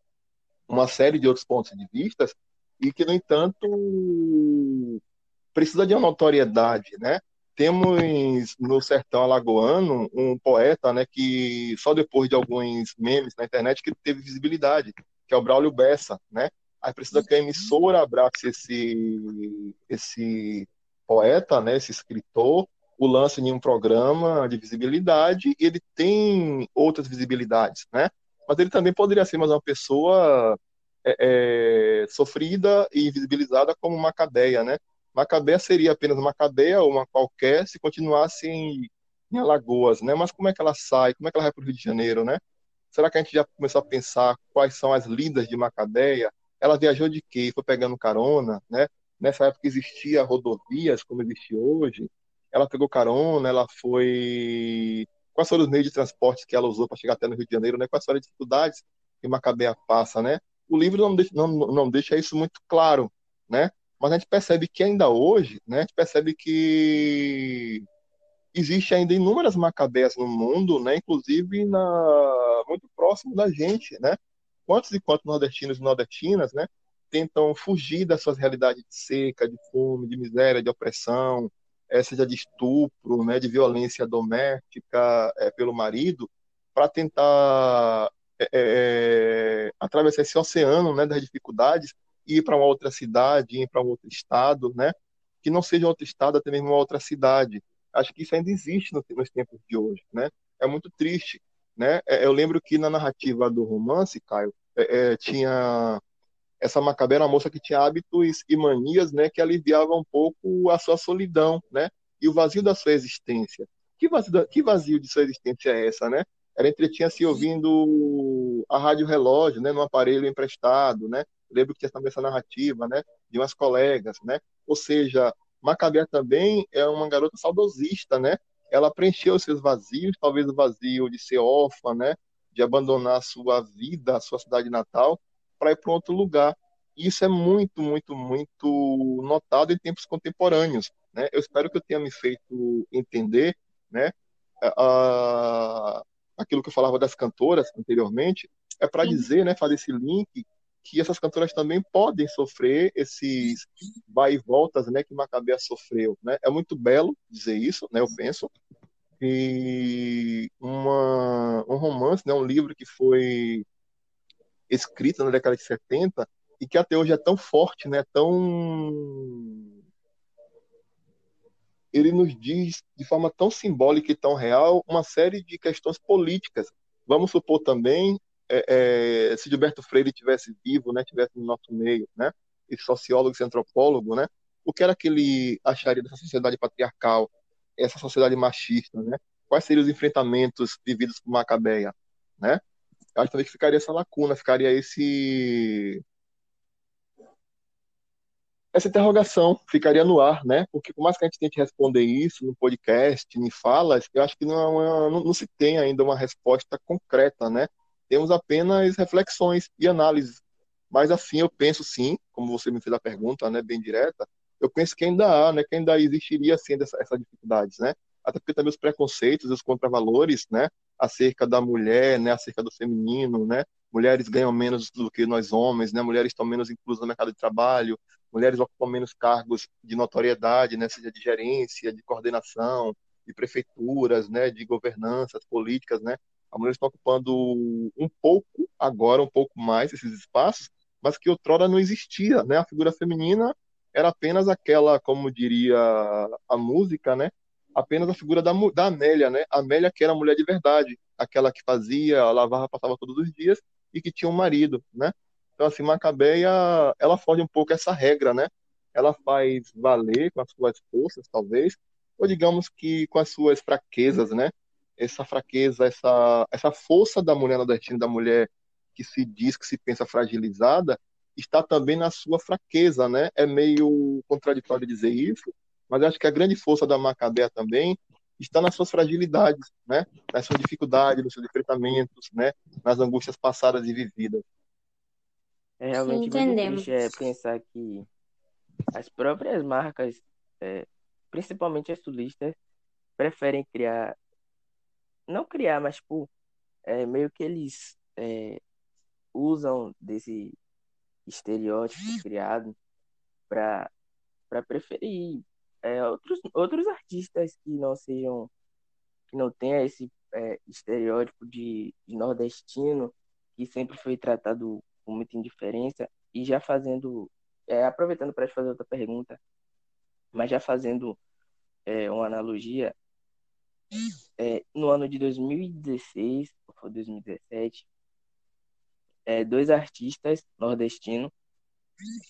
uma série de outros pontos de vista e que, no entanto, precisa de uma notoriedade, né? temos no sertão alagoano um poeta, né, que só depois de alguns memes na internet que teve visibilidade, que é o Braulio Bessa, né? Aí precisa que a emissora abrace esse esse poeta, né, esse escritor, o lance em um programa de visibilidade, e ele tem outras visibilidades, né? Mas ele também poderia ser mais uma pessoa é, é, sofrida e invisibilizada como uma cadeia, né? Macabé seria apenas Macabé ou uma qualquer se continuasse em, em Alagoas, né? Mas como é que ela sai? Como é que ela vai para o Rio de Janeiro, né? Será que a gente já começou a pensar quais são as lindas de Macabeia? Ela viajou de quê? Foi pegando carona, né? Nessa época existia rodovias como existe hoje. Ela pegou carona, ela foi quais foram os meios de transporte que ela usou para chegar até no Rio de Janeiro, né? Quais foram as dificuldades que Macabeia passa, né? O livro não deixa, não, não deixa isso muito claro, né? mas a gente percebe que ainda hoje, né, a gente percebe que existe ainda inúmeras macabeias no mundo, né, inclusive na, muito próximo da gente, né? Quantos e quantos nordestinos e nordestinas, né, tentam fugir das suas realidades de seca, de fome, de miséria, de opressão, é, seja de estupro, né, de violência doméstica é, pelo marido, para tentar é, atravessar esse oceano, né, das dificuldades ir para uma outra cidade, ir para um outro estado, né? Que não seja outro estado, até mesmo uma outra cidade. Acho que isso ainda existe nos tempos de hoje, né? É muito triste, né? É, eu lembro que na narrativa do romance, Caio, é, é, tinha essa Macabé era uma moça que tinha hábitos e manias, né, que aliviava um pouco a sua solidão, né, e o vazio da sua existência. Que vazio, que vazio de sua existência é essa, né? Ela entretinha-se ouvindo a rádio relógio, né, num aparelho emprestado, né, lembro que tinha também essa narrativa, né, de umas colegas, né, ou seja, Macabea também é uma garota saudosista, né, ela preencheu seus vazios, talvez o vazio de ser órfã, né, de abandonar a sua vida, a sua cidade natal, para ir para outro lugar. E isso é muito, muito, muito notado em tempos contemporâneos, né. Eu espero que eu tenha me feito entender, né, a, aquilo que eu falava das cantoras anteriormente, é para dizer, né, fazer esse link que essas cantoras também podem sofrer esses vai e voltas, né, que Macabea sofreu, né? É muito belo dizer isso, né, eu penso. E uma, um romance, né, um livro que foi escrito na década de 70 e que até hoje é tão forte, né, tão ele nos diz de forma tão simbólica e tão real uma série de questões políticas. Vamos supor também é, é, se Gilberto Freire tivesse vivo, né, tivesse no nosso meio, né, esse sociólogo, esse antropólogo, né, o que era que ele acharia dessa sociedade patriarcal, essa sociedade machista, né? quais seriam os enfrentamentos vividos por Macabeia, né? Acho também que ficaria essa lacuna, ficaria esse essa interrogação ficaria no ar, né? Porque por mais que a gente tente responder isso no podcast, em falas, eu acho que não, é não, não, se tem ainda uma resposta concreta, né? Temos apenas reflexões e análises. Mas assim, eu penso sim, como você me fez a pergunta, né, bem direta, eu penso que ainda há, né, que ainda existiria sim essa, essas dificuldades, né? Até porque também os preconceitos, os contravalores, né, acerca da mulher, né, acerca do feminino, né? Mulheres ganham menos do que nós homens, né? Mulheres estão menos inclusas no mercado de trabalho, mulheres ocupam menos cargos de notoriedade, né, seja de gerência, de coordenação, de prefeituras, né, de governanças políticas, né. A mulher está ocupando um pouco agora, um pouco mais esses espaços, mas que outrora não existia, né. A figura feminina era apenas aquela, como diria a música, né, apenas a figura da, da Amélia, né, a Amélia que era a mulher de verdade, aquela que fazia, lavava, passava todos os dias e que tinha um marido, né. Então, assim, Macabeia, ela foge um pouco essa regra, né? Ela faz valer com as suas forças, talvez, ou digamos que com as suas fraquezas, né? Essa fraqueza, essa, essa força da mulher nordestina, da mulher que se diz, que se pensa fragilizada, está também na sua fraqueza, né? É meio contraditório dizer isso, mas acho que a grande força da Macabeia também está nas suas fragilidades, né? Nas suas dificuldades, nos seus enfrentamentos, né? Nas angústias passadas e vividas. É realmente muito triste é, pensar que as próprias marcas, é, principalmente as turistas, preferem criar, não criar, mas tipo, é, meio que eles é, usam desse estereótipo criado para para preferir é, outros outros artistas que não sejam que não tenha esse é, estereótipo de, de nordestino que sempre foi tratado com muita indiferença e já fazendo, é, aproveitando para te fazer outra pergunta, mas já fazendo é, uma analogia, é, no ano de 2016 ou 2017, é, dois artistas nordestinos,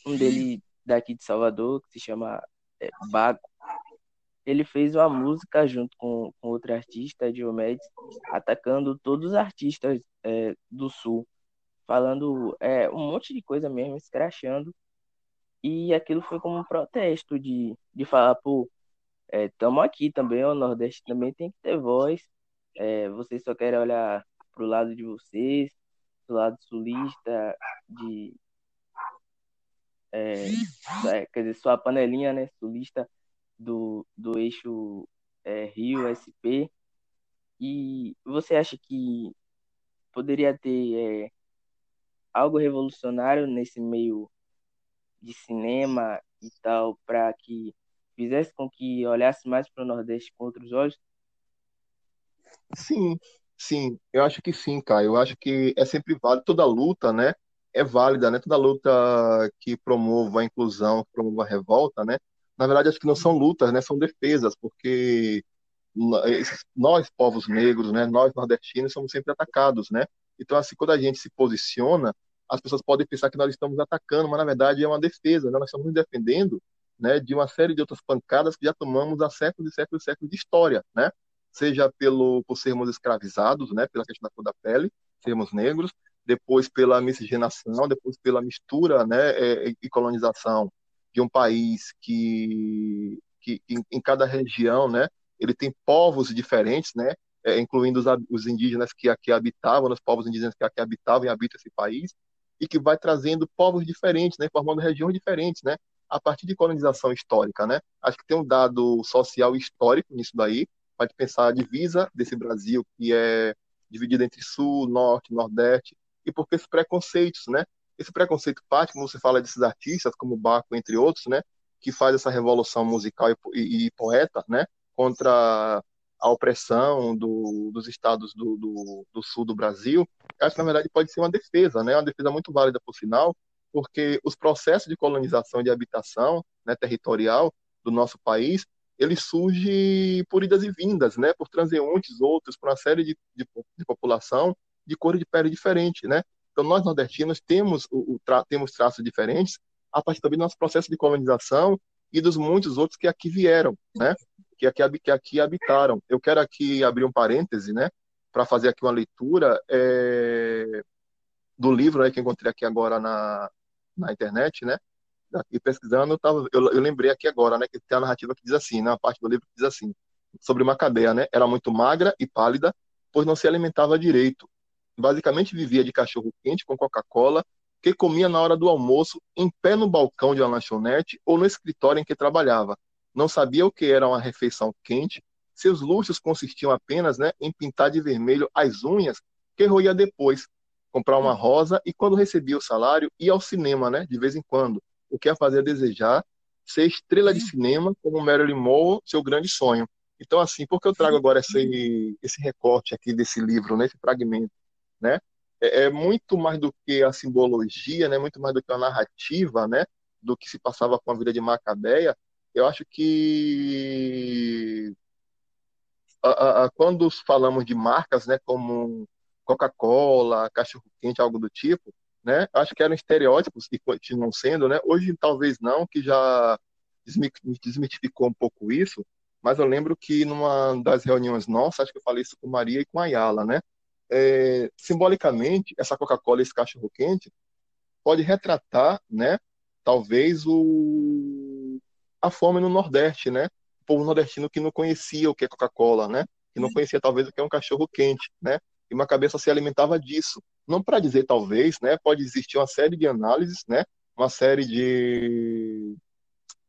um dele daqui de Salvador, que se chama é, ele fez uma música junto com, com outro artista, Diomedes, atacando todos os artistas é, do Sul falando é, um monte de coisa mesmo, escrachando. E aquilo foi como um protesto de, de falar, pô, estamos é, aqui também, o Nordeste também tem que ter voz. É, vocês só querem olhar pro lado de vocês, do lado sulista, de. É, quer dizer, sua panelinha, né, sulista do, do eixo é, Rio-SP. E você acha que poderia ter é, algo revolucionário nesse meio de cinema e tal, para que fizesse com que olhasse mais para o Nordeste com outros olhos? Sim, sim, eu acho que sim, cara. Eu acho que é sempre válido, toda luta, né? É válida, né? Toda luta que promova a inclusão, promova a revolta, né? Na verdade, acho que não são lutas, né? São defesas, porque nós, povos negros, né? Nós, nordestinos, somos sempre atacados, né? Então, assim, quando a gente se posiciona, as pessoas podem pensar que nós estamos atacando, mas na verdade é uma defesa, né? nós estamos nos defendendo né, de uma série de outras pancadas que já tomamos há séculos e séculos e séculos de história, né? Seja pelo, por sermos escravizados, né, pela questão da cor da pele, sermos negros, depois pela miscigenação, depois pela mistura né, é, e colonização de um país que, que em, em cada região, né, ele tem povos diferentes, né, é, incluindo os, os, indígenas que aqui habitavam, os povos indígenas que aqui habitavam e habitam esse país, e que vai trazendo povos diferentes, né, formando regiões diferentes, né, a partir de colonização histórica, né. Acho que tem um dado social histórico nisso daí, pode pensar a divisa desse Brasil que é dividida entre sul, norte, nordeste, e porque esses preconceitos, né, esse preconceito parte, como você fala desses artistas, como Baco, entre outros, né, que faz essa revolução musical e, e, e poeta, né, contra a opressão do, dos estados do, do, do, sul do Brasil, acho que na verdade pode ser uma defesa, né? Uma defesa muito válida, por sinal, porque os processos de colonização e de habitação né, territorial do nosso país, ele surge por idas e vindas, né? Por transeuntes outros, por uma série de, de, de população de cor de pele diferente, né? Então nós nordestinos temos o, o tra temos traços diferentes a partir também do nosso processo de colonização e dos muitos outros que aqui vieram, né? que aqui, que aqui habitaram. Eu quero aqui abrir um parêntese, né, para fazer aqui uma leitura é, do livro né, que encontrei aqui agora na, na internet, né, aqui pesquisando, eu, tava, eu, eu, lembrei aqui agora, né, que tem a narrativa que diz assim, na né, parte do livro que diz assim, sobre Macabeia, né, era muito magra e pálida, pois não se alimentava direito. Basicamente vivia de cachorro quente com Coca-Cola, que comia na hora do almoço, em pé no balcão de uma lanchonete ou no escritório em que trabalhava. Não sabia o que era uma refeição quente. Seus luxos consistiam apenas né, em pintar de vermelho as unhas que roía depois, comprar uma rosa e, quando recebia o salário, ia ao cinema, né, de vez em quando, o que a fazia desejar ser estrela de cinema como Marilyn Monroe, seu grande sonho. Então, assim, por que eu trago agora esse, esse recorte aqui desse livro, né, esse fragmento? Né? É, é, muito mais do que a simbologia, né, muito mais do que a narrativa né, do que se passava com a vida de Macabeia. Eu acho que a, a, quando falamos de marcas né, como Coca-Cola, cachorro-quente, algo do tipo, né? Acho que eram estereótipos e continuam sendo, né? Hoje talvez não, que já desmitificou um pouco isso, mas eu lembro que numa das reuniões nossas, acho que eu falei isso com Maria e com a Yala, né? É, simbolicamente, essa Coca-Cola, esse cachorro-quente, pode retratar, né? Talvez o a fome no Nordeste, né? O povo nordestino que não conhecia o que é Coca-Cola, né? Que não conhecia talvez o que é um cachorro-quente, né? E uma cabeça se alimentava disso. Não para dizer talvez, né? Pode existir uma série de análises, né? Uma série de,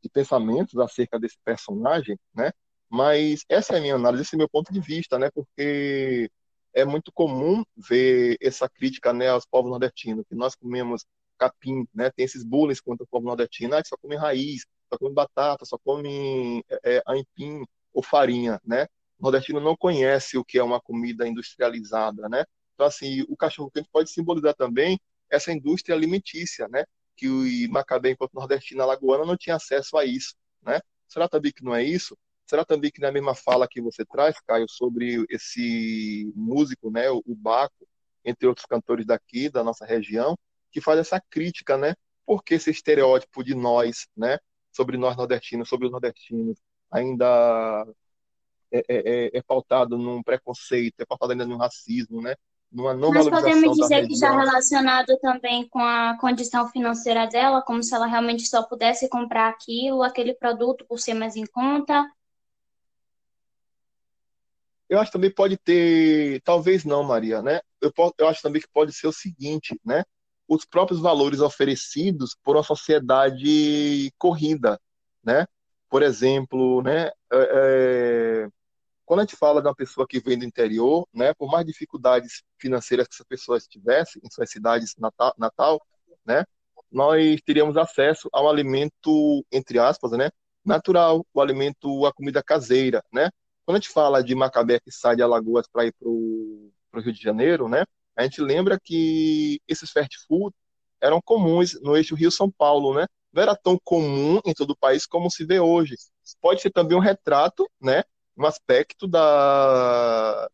de pensamentos acerca desse personagem, né? Mas essa é a minha análise, esse é o meu ponto de vista, né? Porque é muito comum ver essa crítica né, aos povos nordestinos, que nós comemos capim, né? Tem esses bullying contra o povo nordestino, ah, só come raiz, só come batata, só come é, é aipim ou farinha, né? O nordestino não conhece o que é uma comida industrializada, né? Então, assim, o cachorro-quente pode simbolizar também essa indústria alimentícia, né? Que o Macabé, enquanto nordestino alagoana, não tinha acesso a isso, né? Será também que não é isso? Será também que na mesma fala que você traz, Caio, sobre esse músico, né, o Baco, entre outros cantores daqui, da nossa região, que faz essa crítica, né? Por que esse estereótipo de nós, né? Sobre nós nordestinos, sobre os nordestinos, ainda é, é, é, é pautado num preconceito, é pautado ainda num racismo, né? Numa não Mas podemos dizer que está relacionado também com a condição financeira dela, como se ela realmente só pudesse comprar aquilo, aquele produto por ser mais em conta. Eu acho também pode ter, talvez não, Maria, né? Eu, eu acho também que pode ser o seguinte, né? Os próprios valores oferecidos por uma sociedade corrida, né? Por exemplo, né? É, é quando a gente fala de uma pessoa que vem do interior, né, por mais dificuldades financeiras que essa pessoa tivesse em suas cidades natal, natal né, nós teríamos acesso ao alimento, entre aspas, né, natural, o alimento, a comida caseira, né? Quando a gente fala de Macabé que sai de Alagoas para ir para o Rio de Janeiro, né, a gente lembra que esses fast food eram comuns no eixo Rio-São Paulo, né? Não era tão comum em todo o país como se vê hoje. Pode ser também um retrato, né, um aspecto da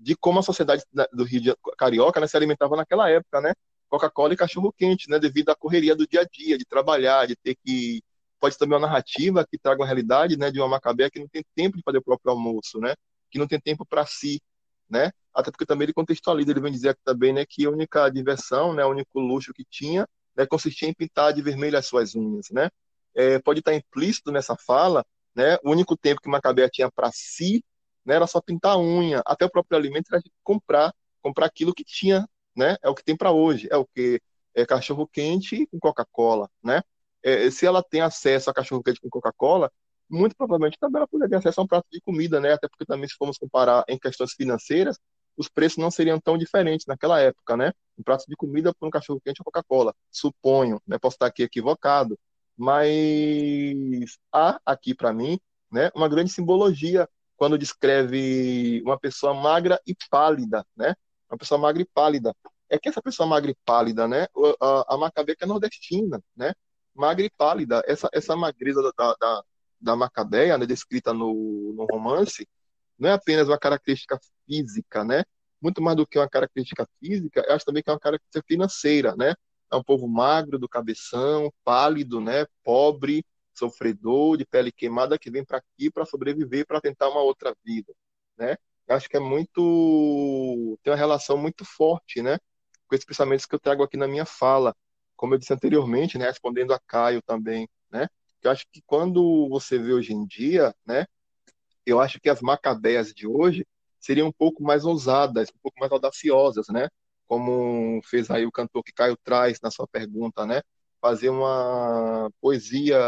de como a sociedade do Rio de Carioca né, se alimentava naquela época, né? Coca-Cola e cachorro quente, né? Devido à correria do dia a dia, de trabalhar, de ter que pode também uma narrativa que traga uma realidade, né? De uma macabé que não tem tempo de fazer o próprio almoço, né? Que não tem tempo para si, né? Até porque também ele contextualiza, ele vem dizer também, né? Que a única diversão, né? O único luxo que tinha, né? Consistia em pintar de vermelho as suas unhas, né? É, pode estar implícito nessa fala né? O único tempo que Macabea tinha para si, né, era só pintar a unha, até o próprio alimento era comprar, comprar aquilo que tinha, né? É o que tem para hoje, é o que é cachorro quente com Coca-Cola, né? É, se ela tem acesso a cachorro quente com Coca-Cola, muito provavelmente também ela poderia ter acesso a um prato de comida, né? Até porque também se formos comparar em questões financeiras, os preços não seriam tão diferentes naquela época, né? Um prato de comida por um cachorro quente ou Coca-Cola, suponho, né? Posso estar aqui equivocado, mas há aqui para mim né, uma grande simbologia quando descreve uma pessoa magra e pálida, né? Uma pessoa magra e pálida. É que essa pessoa magra e pálida, né? A, a Macabeca é nordestina, né? Magra e pálida. Essa, essa magreza da, da, da Macabeia, né, descrita no, no romance, não é apenas uma característica física, né? Muito mais do que uma característica física, eu acho também que é uma característica financeira, né? É um povo magro, do cabeção, pálido, né, pobre, sofredor, de pele queimada, que vem para aqui para sobreviver, para tentar uma outra vida, né? Acho que é muito tem uma relação muito forte, né, com esses pensamentos que eu trago aqui na minha fala, como eu disse anteriormente, né, respondendo a Caio também, né? Eu acho que quando você vê hoje em dia, né, eu acho que as macabeias de hoje seriam um pouco mais ousadas, um pouco mais audaciosas, né? Como fez aí o cantor que Caio traz na sua pergunta, né? Fazer uma poesia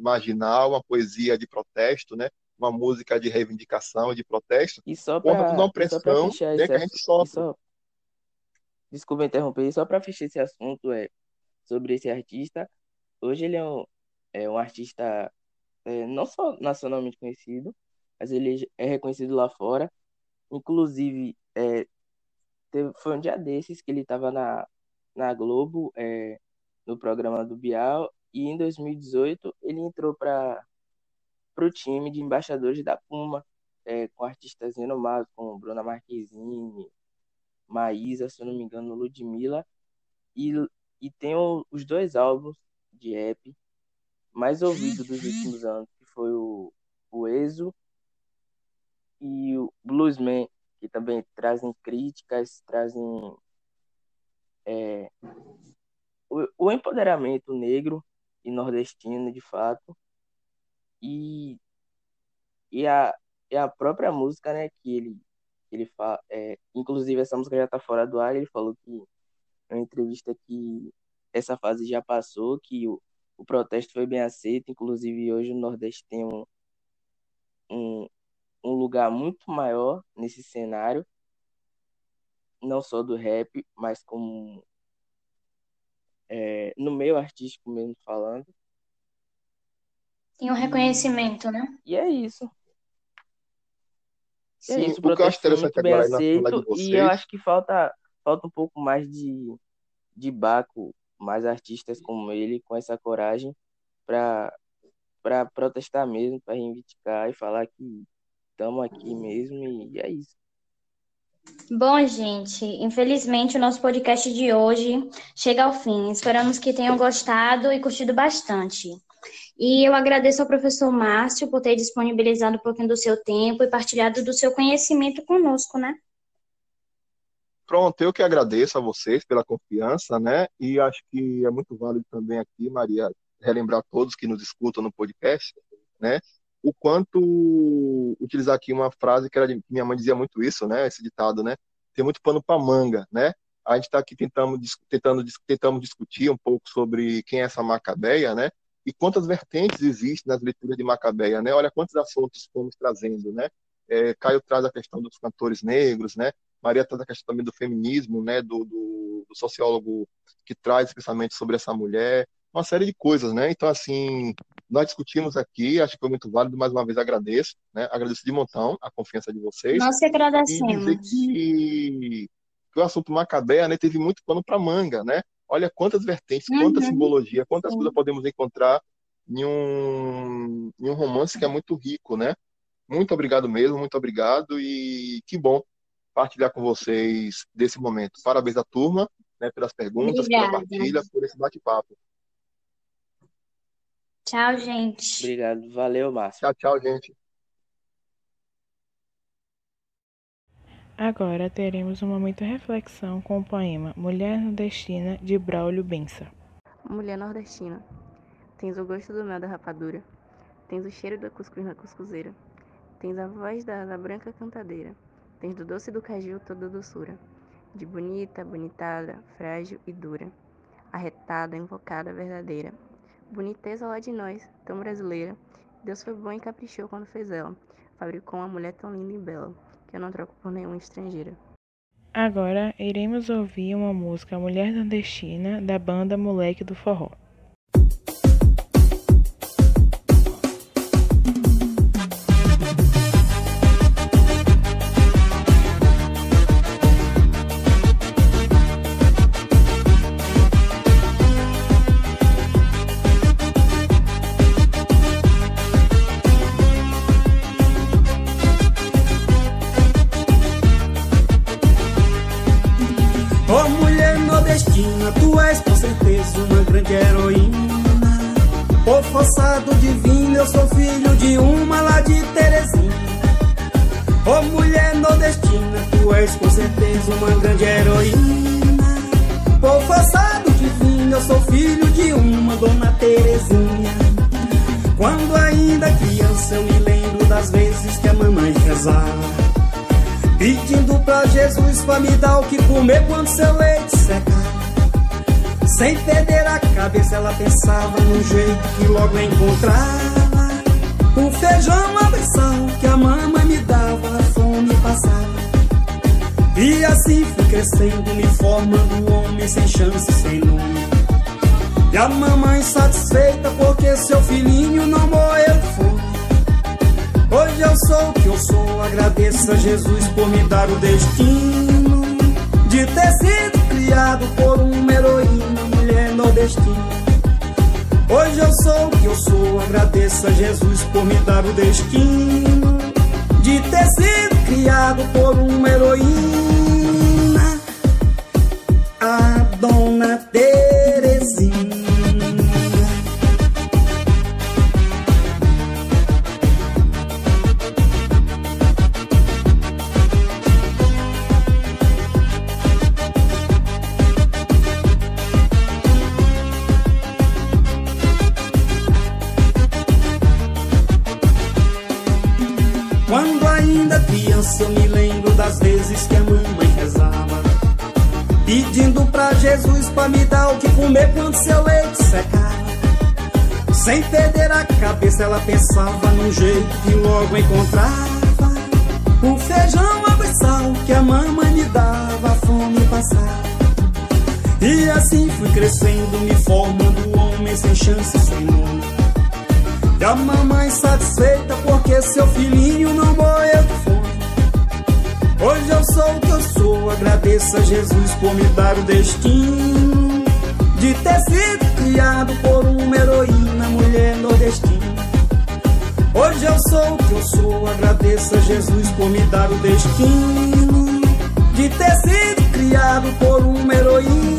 marginal, uma poesia de protesto, né? Uma música de reivindicação, de protesto, E só contra para toda a opressão né, que a gente sofre. só, desculpa interromper, e só para fechar esse assunto é sobre esse artista. Hoje ele é um, é um artista é, não só nacionalmente conhecido, mas ele é reconhecido lá fora. Inclusive, é, teve, foi um dia desses que ele estava na, na Globo, é, no programa do Bial, e em 2018 ele entrou para o time de embaixadores da Puma, é, com artistas renomados como Bruna Marquezine, Maísa, se eu não me engano, Ludmilla, e, e tem o- os dois álbuns de rap mais ouvidos dos últimos anos, que foi o, o Exo e o Bluesman, que também trazem críticas, trazem é, o, o empoderamento negro e nordestino, de fato, e, e, a, e a própria música, né, que ele, ele fala, é, inclusive essa música já está fora do ar, ele falou que uma entrevista que essa fase já passou, que o, o protesto foi bem aceito, inclusive hoje o Nordeste tem um, um, um lugar muito maior nesse cenário, não só do rap, mas como é, no meio artístico mesmo falando. Tem um reconhecimento, né? E é isso. É Sim, isso, o o que eu acho interessante agora aceito e eu acho que falta, falta um pouco mais de, de Baco, mais artistas como ele, com essa coragem para para protestar mesmo, para reivindicar e falar que estamos aqui mesmo e é isso. Bom, gente, infelizmente o nosso podcast de hoje chega ao fim. Esperamos que tenham gostado e curtido bastante. E eu agradeço ao professor Márcio por ter disponibilizado um pouquinho do seu tempo e partilhado do seu conhecimento conosco, né? Pronto, eu que agradeço a vocês pela confiança, né? E acho que é muito válido também aqui, Maria, relembrar todos que nos escutam no podcast, né? O quanto utilizar aqui uma frase que era de, minha mãe dizia muito isso, né? Esse ditado, né? Tem muito pano para manga, né? A gente está aqui tentando, tentando, tentamos discutir um pouco sobre quem é essa Macabeia, né? E quantas vertentes existem nas leituras de Macabeia, né? Olha quantos assuntos fomos trazendo, né? É, Caio traz a questão dos cantores negros, né? Maria traz a questão também do feminismo, né? Do, do, do sociólogo que traz pensamento sobre essa mulher, uma série de coisas, né? Então, assim, nós discutimos aqui, acho que foi muito válido, mais uma vez agradeço, né? Agradeço de montão a confiança de vocês. Nós que E dizer agradecemos. que, que o assunto Macabeia, né, teve muito pano para manga, né? Olha quantas vertentes, quanta Uhum, simbologia, quantas coisas podemos encontrar em um, em um romance que é muito rico, né? Muito obrigado mesmo, muito obrigado e que bom partilhar com vocês desse momento. Parabéns à turma, né, pelas perguntas, pela Obrigada. partilha, por esse bate-papo. Tchau, gente. Obrigado, valeu, Márcio. Tchau, tchau, gente. Agora teremos um momento de reflexão com o poema Mulher Nordestina de Braulio Bença. Mulher nordestina, tens o gosto do mel da rapadura, tens o cheiro do cuscuz na cuscuzeira, tens a voz da asa branca cantadeira, tens do doce do caju toda a doçura, de bonita, bonitada, frágil e dura, arretada, invocada, verdadeira, boniteza lá de nós, tão brasileira, Deus foi bom e caprichou quando fez ela, fabricou uma mulher tão linda e bela, que eu não troco por nenhuma estrangeira. Agora iremos ouvir uma música Mulher Nordestina da banda Moleque do Forró. Pra me dar o que comer quando seu leite secar. Sem perder a cabeça, ela pensava no jeito que logo encontrava. O feijão abração que a mamãe me dava, a fome passava. E assim fui crescendo, me formando um homem sem chance, sem nome. E a mamãe satisfeita porque seu filhinho não morreu de fome. Hoje eu sou o que eu sou, agradeço a Jesus por me dar o destino de ter sido criado por uma heroína mulher nordestina. Hoje eu sou o que eu sou, agradeço a Jesus por me dar o destino de ter sido criado por uma heroína, pra me dar o que comer quando seu leite secava Sem perder a cabeça ela pensava num jeito que logo encontrava. O feijão, água e sal que a mamãe me dava, a fome passava E assim fui crescendo, me formando homem sem chance, sem nome. E a mamãe satisfeita porque seu filhinho não morreu de fome Hoje eu sou o que eu sou, agradeço a Jesus por me dar o destino de ter sido criado por uma heroína, mulher nordestina. Hoje eu sou o que eu sou, agradeço a Jesus por me dar o destino de ter sido criado por uma heroína